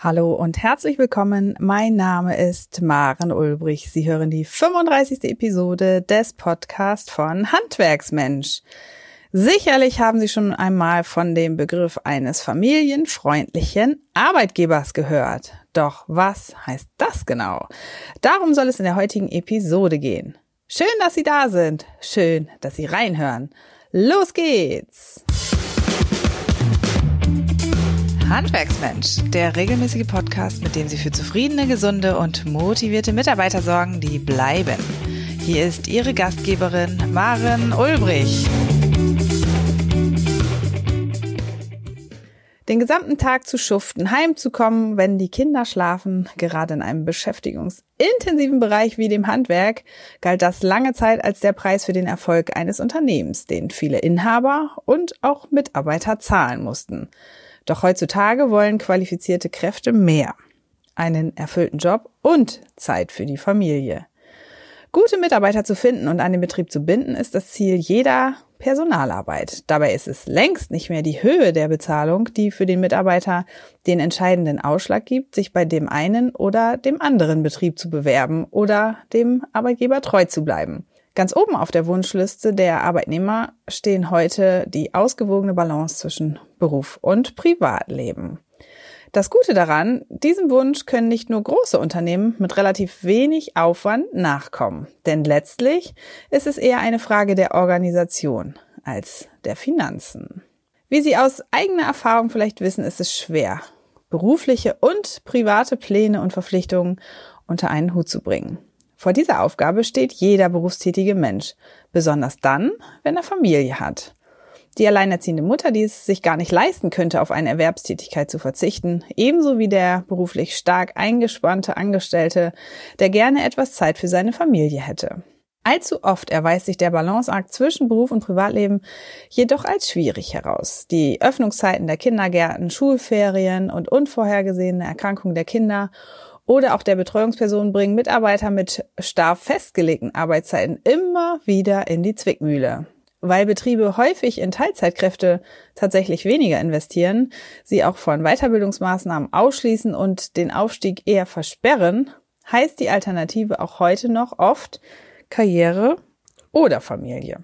Hallo und herzlich willkommen. Mein Name ist Maren Ulbrich. Sie hören die 35. Episode des Podcasts von Handwerksmensch. Sicherlich haben Sie schon einmal von dem Begriff eines familienfreundlichen Arbeitgebers gehört. Doch was heißt das genau? Darum soll es in der heutigen Episode gehen. Schön, dass Sie da sind. Schön, dass Sie reinhören. Los geht's! Handwerksmensch, der regelmäßige Podcast, mit dem Sie für zufriedene, gesunde und motivierte Mitarbeiter sorgen, die bleiben. Hier ist Ihre Gastgeberin Maren Ulbrich. Den gesamten Tag zu schuften, heimzukommen, wenn die Kinder schlafen, gerade in einem beschäftigungsintensiven Bereich wie dem Handwerk, galt das lange Zeit als der Preis für den Erfolg eines Unternehmens, den viele Inhaber und auch Mitarbeiter zahlen mussten. Doch heutzutage wollen qualifizierte Kräfte mehr. Einen erfüllten Job und Zeit für die Familie. Gute Mitarbeiter zu finden und an den Betrieb zu binden, ist das Ziel jeder Personalarbeit. Dabei ist es längst nicht mehr die Höhe der Bezahlung, die für den Mitarbeiter den entscheidenden Ausschlag gibt, sich bei dem einen oder dem anderen Betrieb zu bewerben oder dem Arbeitgeber treu zu bleiben. Ganz oben auf der Wunschliste der Arbeitnehmer stehen heute die ausgewogene Balance zwischen Beruf und Privatleben. Das Gute daran, diesem Wunsch können nicht nur große Unternehmen mit relativ wenig Aufwand nachkommen. Denn letztlich ist es eher eine Frage der Organisation als der Finanzen. Wie Sie aus eigener Erfahrung vielleicht wissen, ist es schwer, berufliche und private Pläne und Verpflichtungen unter einen Hut zu bringen. Vor dieser Aufgabe steht jeder berufstätige Mensch, besonders dann, wenn er Familie hat. Die alleinerziehende Mutter, die es sich gar nicht leisten könnte, auf eine Erwerbstätigkeit zu verzichten, ebenso wie der beruflich stark eingespannte Angestellte, der gerne etwas Zeit für seine Familie hätte. Allzu oft erweist sich der Balanceakt zwischen Beruf und Privatleben jedoch als schwierig heraus. Die Öffnungszeiten der Kindergärten, Schulferien und unvorhergesehene Erkrankungen der Kinder oder auch der Betreuungsperson bringen Mitarbeiter mit starr festgelegten Arbeitszeiten immer wieder in die Zwickmühle. Weil Betriebe häufig in Teilzeitkräfte tatsächlich weniger investieren, sie auch von Weiterbildungsmaßnahmen ausschließen und den Aufstieg eher versperren, heißt die Alternative auch heute noch oft Karriere oder Familie.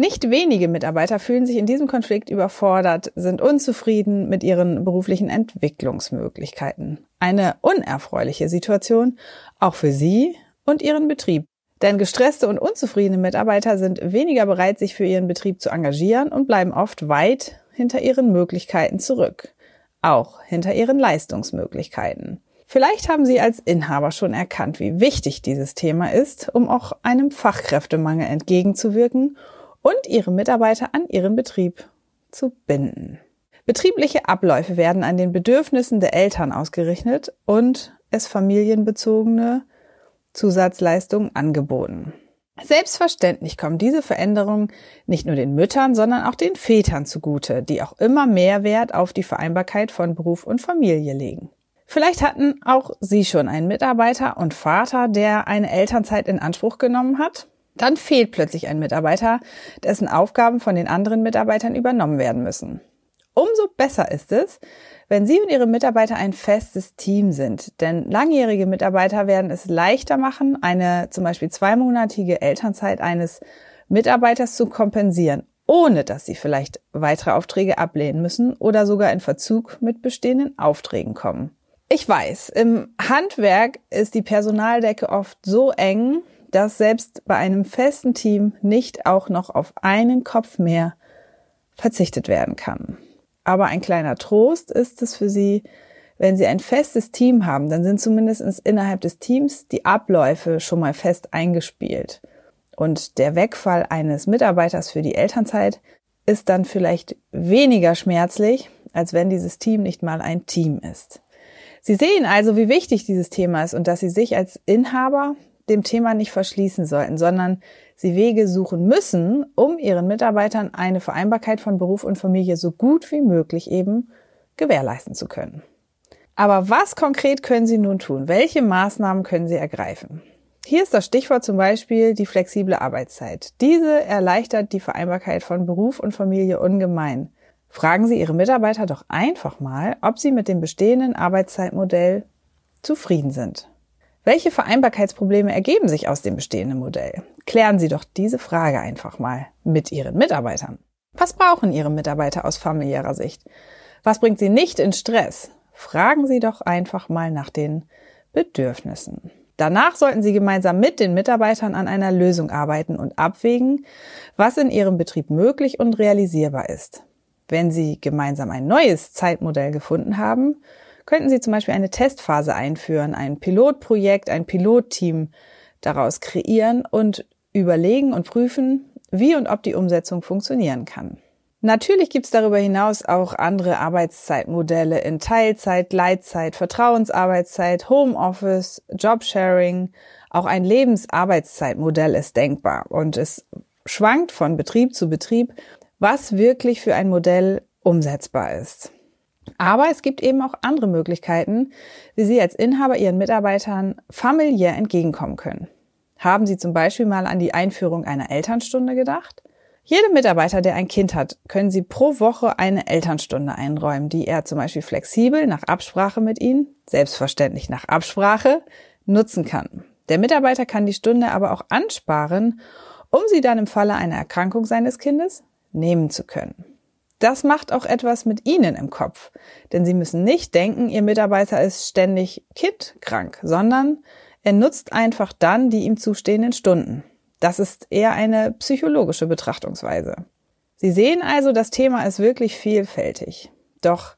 Nicht wenige Mitarbeiter fühlen sich in diesem Konflikt überfordert, sind unzufrieden mit ihren beruflichen Entwicklungsmöglichkeiten. Eine unerfreuliche Situation auch für sie und ihren Betrieb. Denn gestresste und unzufriedene Mitarbeiter sind weniger bereit, sich für ihren Betrieb zu engagieren und bleiben oft weit hinter ihren Möglichkeiten zurück. Auch hinter ihren Leistungsmöglichkeiten. Vielleicht haben Sie als Inhaber schon erkannt, wie wichtig dieses Thema ist, um auch einem Fachkräftemangel entgegenzuwirken und ihre Mitarbeiter an ihren Betrieb zu binden. Betriebliche Abläufe werden an den Bedürfnissen der Eltern ausgerichtet und es familienbezogene Zusatzleistungen angeboten. Selbstverständlich kommen diese Veränderungen nicht nur den Müttern, sondern auch den Vätern zugute, die auch immer mehr Wert auf die Vereinbarkeit von Beruf und Familie legen. Vielleicht hatten auch Sie schon einen Mitarbeiter und Vater, der eine Elternzeit in Anspruch genommen hat dann fehlt plötzlich ein Mitarbeiter, dessen Aufgaben von den anderen Mitarbeitern übernommen werden müssen. Umso besser ist es, wenn Sie und Ihre Mitarbeiter ein festes Team sind. Denn langjährige Mitarbeiter werden es leichter machen, eine zum Beispiel zweimonatige Elternzeit eines Mitarbeiters zu kompensieren, ohne dass sie vielleicht weitere Aufträge ablehnen müssen oder sogar in Verzug mit bestehenden Aufträgen kommen. Ich weiß, im Handwerk ist die Personaldecke oft so eng, dass selbst bei einem festen Team nicht auch noch auf einen Kopf mehr verzichtet werden kann. Aber ein kleiner Trost ist es für Sie, wenn Sie ein festes Team haben, dann sind zumindest innerhalb des Teams die Abläufe schon mal fest eingespielt. Und der Wegfall eines Mitarbeiters für die Elternzeit ist dann vielleicht weniger schmerzlich, als wenn dieses Team nicht mal ein Team ist. Sie sehen also, wie wichtig dieses Thema ist und dass Sie sich als Inhaber dem Thema nicht verschließen sollten, sondern sie Wege suchen müssen, um ihren Mitarbeitern eine Vereinbarkeit von Beruf und Familie so gut wie möglich eben gewährleisten zu können. Aber was konkret können Sie nun tun? Welche Maßnahmen können Sie ergreifen? Hier ist das Stichwort zum Beispiel die flexible Arbeitszeit. Diese erleichtert die Vereinbarkeit von Beruf und Familie ungemein. Fragen Sie Ihre Mitarbeiter doch einfach mal, ob sie mit dem bestehenden Arbeitszeitmodell zufrieden sind. Welche Vereinbarkeitsprobleme ergeben sich aus dem bestehenden Modell? Klären Sie doch diese Frage einfach mal mit Ihren Mitarbeitern. Was brauchen Ihre Mitarbeiter aus familiärer Sicht? Was bringt sie nicht in Stress? Fragen Sie doch einfach mal nach den Bedürfnissen. Danach sollten Sie gemeinsam mit den Mitarbeitern an einer Lösung arbeiten und abwägen, was in Ihrem Betrieb möglich und realisierbar ist. Wenn Sie gemeinsam ein neues Zeitmodell gefunden haben, könnten Sie zum Beispiel eine Testphase einführen, ein Pilotprojekt, ein Pilotteam daraus kreieren und überlegen und prüfen, wie und ob die Umsetzung funktionieren kann. Natürlich gibt es darüber hinaus auch andere Arbeitszeitmodelle in Teilzeit, Gleitzeit, Vertrauensarbeitszeit, Homeoffice, Jobsharing. Auch ein Lebensarbeitszeitmodell ist denkbar und es schwankt von Betrieb zu Betrieb, was wirklich für ein Modell umsetzbar ist. Aber es gibt eben auch andere Möglichkeiten, wie Sie als Inhaber Ihren Mitarbeitern familiär entgegenkommen können. Haben Sie zum Beispiel mal an die Einführung einer Elternstunde gedacht? Jedem Mitarbeiter, der ein Kind hat, können Sie pro Woche eine Elternstunde einräumen, die er zum Beispiel flexibel nach Absprache mit Ihnen, selbstverständlich nach Absprache, nutzen kann. Der Mitarbeiter kann die Stunde aber auch ansparen, um sie dann im Falle einer Erkrankung seines Kindes nehmen zu können. Das macht auch etwas mit Ihnen im Kopf. Denn Sie müssen nicht denken, Ihr Mitarbeiter ist ständig kindkrank, sondern er nutzt einfach dann die ihm zustehenden Stunden. Das ist eher eine psychologische Betrachtungsweise. Sie sehen also, das Thema ist wirklich vielfältig. Doch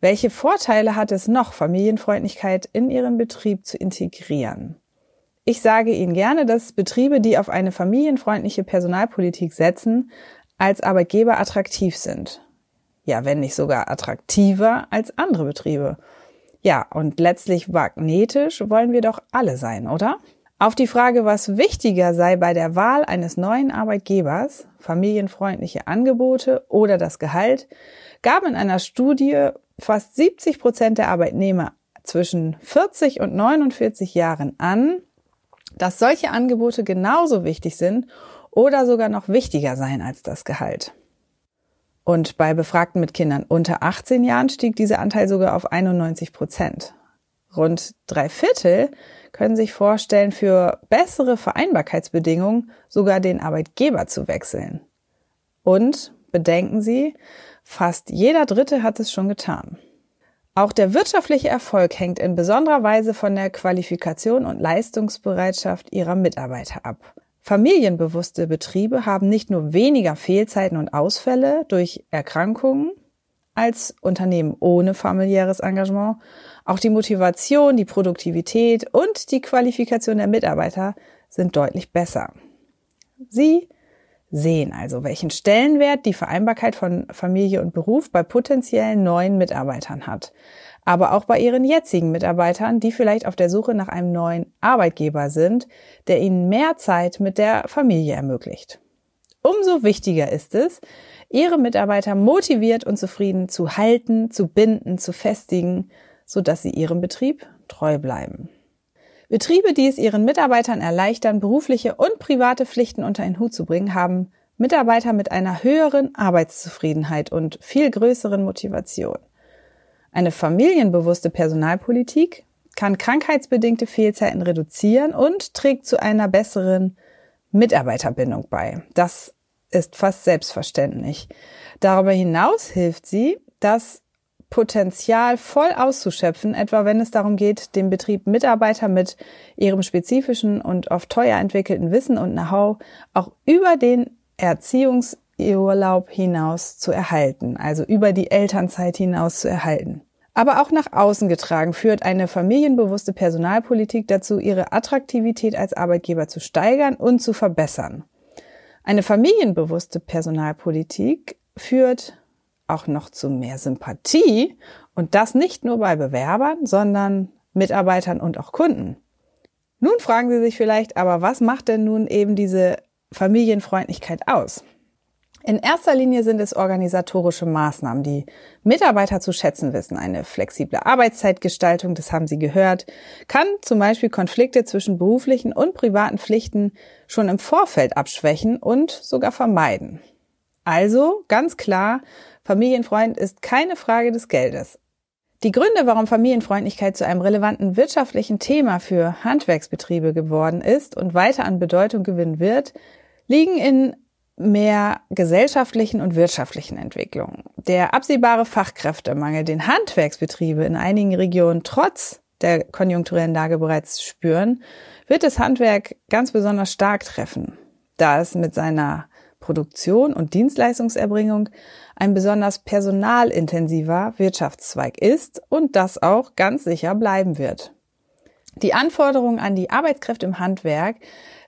welche Vorteile hat es noch, Familienfreundlichkeit in Ihren Betrieb zu integrieren? Ich sage Ihnen gerne, dass Betriebe, die auf eine familienfreundliche Personalpolitik setzen, als Arbeitgeber attraktiv sind. Ja, wenn nicht sogar attraktiver als andere Betriebe. Ja, und letztlich magnetisch wollen wir doch alle sein, oder? Auf die Frage, was wichtiger sei bei der Wahl eines neuen Arbeitgebers, familienfreundliche Angebote oder das Gehalt, gaben in einer Studie fast 70 Prozent der Arbeitnehmer zwischen 40 und 49 Jahren an, dass solche Angebote genauso wichtig sind oder sogar noch wichtiger sein als das Gehalt. Und bei Befragten mit Kindern unter 18 Jahren stieg dieser Anteil sogar auf 91 Prozent. Rund drei Viertel können sich vorstellen, für bessere Vereinbarkeitsbedingungen sogar den Arbeitgeber zu wechseln. Und bedenken Sie, fast jeder Dritte hat es schon getan. Auch der wirtschaftliche Erfolg hängt in besonderer Weise von der Qualifikation und Leistungsbereitschaft Ihrer Mitarbeiter ab. Familienbewusste Betriebe haben nicht nur weniger Fehlzeiten und Ausfälle durch Erkrankungen als Unternehmen ohne familiäres Engagement, auch die Motivation, die Produktivität und die Qualifikation der Mitarbeiter sind deutlich besser. Sie sehen also, welchen Stellenwert die Vereinbarkeit von Familie und Beruf bei potenziellen neuen Mitarbeitern hat aber auch bei ihren jetzigen Mitarbeitern, die vielleicht auf der Suche nach einem neuen Arbeitgeber sind, der ihnen mehr Zeit mit der Familie ermöglicht. Umso wichtiger ist es, ihre Mitarbeiter motiviert und zufrieden zu halten, zu binden, zu festigen, sodass sie ihrem Betrieb treu bleiben. Betriebe, die es ihren Mitarbeitern erleichtern, berufliche und private Pflichten unter einen Hut zu bringen, haben Mitarbeiter mit einer höheren Arbeitszufriedenheit und viel größeren Motivation. Eine familienbewusste Personalpolitik kann krankheitsbedingte Fehlzeiten reduzieren und trägt zu einer besseren Mitarbeiterbindung bei. Das ist fast selbstverständlich. Darüber hinaus hilft sie, das Potenzial voll auszuschöpfen, etwa wenn es darum geht, dem Betrieb Mitarbeiter mit ihrem spezifischen und oft teuer entwickelten Wissen und Know-how auch über den Erziehungs- Urlaub hinaus zu erhalten, also über die Elternzeit hinaus zu erhalten. Aber auch nach außen getragen führt eine familienbewusste Personalpolitik dazu, ihre Attraktivität als Arbeitgeber zu steigern und zu verbessern. Eine familienbewusste Personalpolitik führt auch noch zu mehr Sympathie und das nicht nur bei Bewerbern, sondern Mitarbeitern und auch Kunden. Nun fragen Sie sich vielleicht, aber was macht denn nun eben diese Familienfreundlichkeit aus? In erster Linie sind es organisatorische Maßnahmen, die Mitarbeiter zu schätzen wissen. Eine flexible Arbeitszeitgestaltung, das haben Sie gehört, kann zum Beispiel Konflikte zwischen beruflichen und privaten Pflichten schon im Vorfeld abschwächen und sogar vermeiden. Also ganz klar, Familienfreund ist keine Frage des Geldes. Die Gründe, warum Familienfreundlichkeit zu einem relevanten wirtschaftlichen Thema für Handwerksbetriebe geworden ist und weiter an Bedeutung gewinnen wird, liegen in mehr gesellschaftlichen und wirtschaftlichen Entwicklungen. Der absehbare Fachkräftemangel, den Handwerksbetriebe in einigen Regionen trotz der konjunkturellen Lage bereits spüren, wird das Handwerk ganz besonders stark treffen, da es mit seiner Produktion und Dienstleistungserbringung ein besonders personalintensiver Wirtschaftszweig ist und das auch ganz sicher bleiben wird. Die Anforderungen an die Arbeitskräfte im Handwerk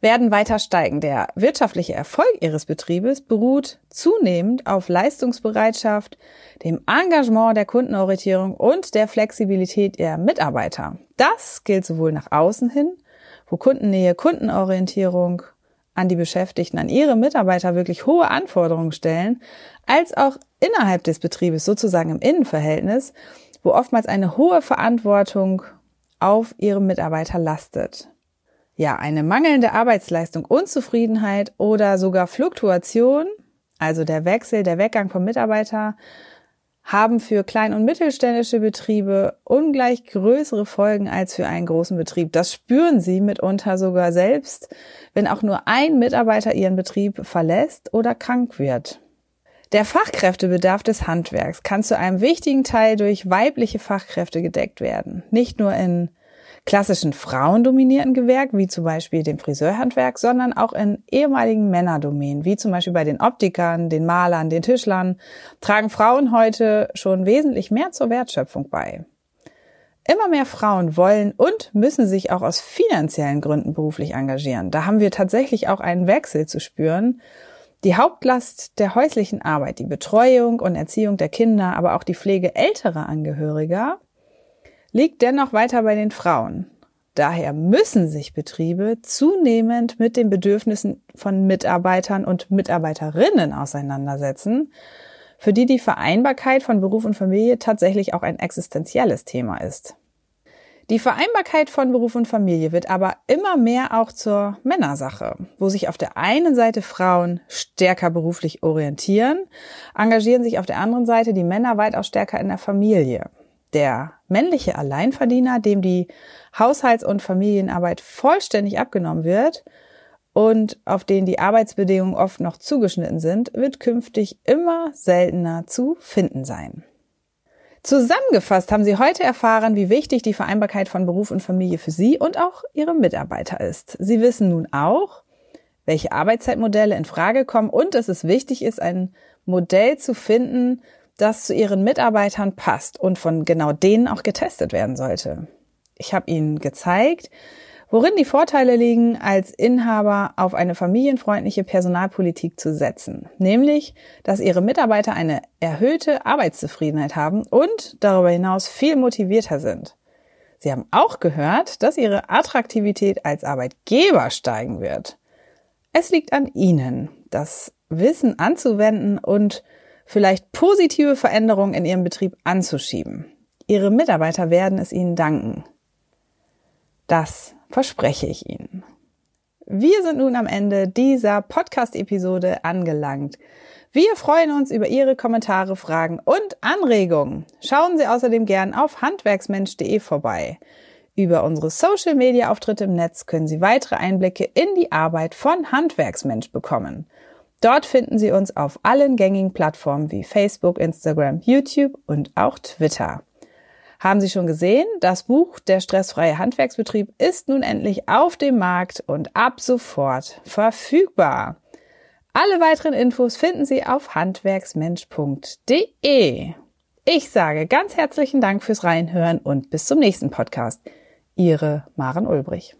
werden weiter steigen. Der wirtschaftliche Erfolg Ihres Betriebes beruht zunehmend auf Leistungsbereitschaft, dem Engagement der Kundenorientierung und der Flexibilität Ihrer Mitarbeiter. Das gilt sowohl nach außen hin, wo Kundennähe, Kundenorientierung an die Beschäftigten, an ihre Mitarbeiter wirklich hohe Anforderungen stellen, als auch innerhalb des Betriebes, sozusagen im Innenverhältnis, wo oftmals eine hohe Verantwortung auf ihre Mitarbeiter lastet. Ja, eine mangelnde Arbeitsleistung, Unzufriedenheit oder sogar Fluktuation, also der Wechsel, der Weggang vom Mitarbeiter, haben für klein- und mittelständische Betriebe ungleich größere Folgen als für einen großen Betrieb. Das spüren sie mitunter sogar selbst, wenn auch nur ein Mitarbeiter ihren Betrieb verlässt oder krank wird. Der Fachkräftebedarf des Handwerks kann zu einem wichtigen Teil durch weibliche Fachkräfte gedeckt werden. Nicht nur in klassischen frauendominierten Gewerk, wie zum Beispiel dem Friseurhandwerk, sondern auch in ehemaligen Männerdomänen, wie zum Beispiel bei den Optikern, den Malern, den Tischlern, tragen Frauen heute schon wesentlich mehr zur Wertschöpfung bei. Immer mehr Frauen wollen und müssen sich auch aus finanziellen Gründen beruflich engagieren. Da haben wir tatsächlich auch einen Wechsel zu spüren. Die Hauptlast der häuslichen Arbeit, die Betreuung und Erziehung der Kinder, aber auch die Pflege älterer Angehöriger liegt dennoch weiter bei den Frauen. Daher müssen sich Betriebe zunehmend mit den Bedürfnissen von Mitarbeitern und Mitarbeiterinnen auseinandersetzen, für die die Vereinbarkeit von Beruf und Familie tatsächlich auch ein existenzielles Thema ist. Die Vereinbarkeit von Beruf und Familie wird aber immer mehr auch zur Männersache, wo sich auf der einen Seite Frauen stärker beruflich orientieren, engagieren sich auf der anderen Seite die Männer weitaus stärker in der Familie. Der männliche Alleinverdiener, dem die Haushalts- und Familienarbeit vollständig abgenommen wird und auf den die Arbeitsbedingungen oft noch zugeschnitten sind, wird künftig immer seltener zu finden sein. Zusammengefasst haben Sie heute erfahren, wie wichtig die Vereinbarkeit von Beruf und Familie für Sie und auch Ihre Mitarbeiter ist. Sie wissen nun auch, welche Arbeitszeitmodelle in Frage kommen und dass es wichtig ist, ein Modell zu finden, das zu ihren Mitarbeitern passt und von genau denen auch getestet werden sollte. Ich habe ihnen gezeigt, worin die Vorteile liegen, als Inhaber auf eine familienfreundliche Personalpolitik zu setzen, nämlich, dass ihre Mitarbeiter eine erhöhte Arbeitszufriedenheit haben und darüber hinaus viel motivierter sind. Sie haben auch gehört, dass ihre Attraktivität als Arbeitgeber steigen wird. Es liegt an Ihnen, das Wissen anzuwenden und vielleicht positive Veränderungen in Ihrem Betrieb anzuschieben. Ihre Mitarbeiter werden es Ihnen danken. Das verspreche ich Ihnen. Wir sind nun am Ende dieser Podcast-Episode angelangt. Wir freuen uns über Ihre Kommentare, Fragen und Anregungen. Schauen Sie außerdem gern auf handwerksmensch.de vorbei. Über unsere Social-Media-Auftritte im Netz können Sie weitere Einblicke in die Arbeit von Handwerksmensch bekommen. Dort finden Sie uns auf allen gängigen Plattformen wie Facebook, Instagram, YouTube und auch Twitter. Haben Sie schon gesehen? Das Buch Der stressfreie Handwerksbetrieb ist nun endlich auf dem Markt und ab sofort verfügbar. Alle weiteren Infos finden Sie auf handwerksmensch.de. Ich sage ganz herzlichen Dank fürs Reinhören und bis zum nächsten Podcast. Ihre Maren Ulbrich.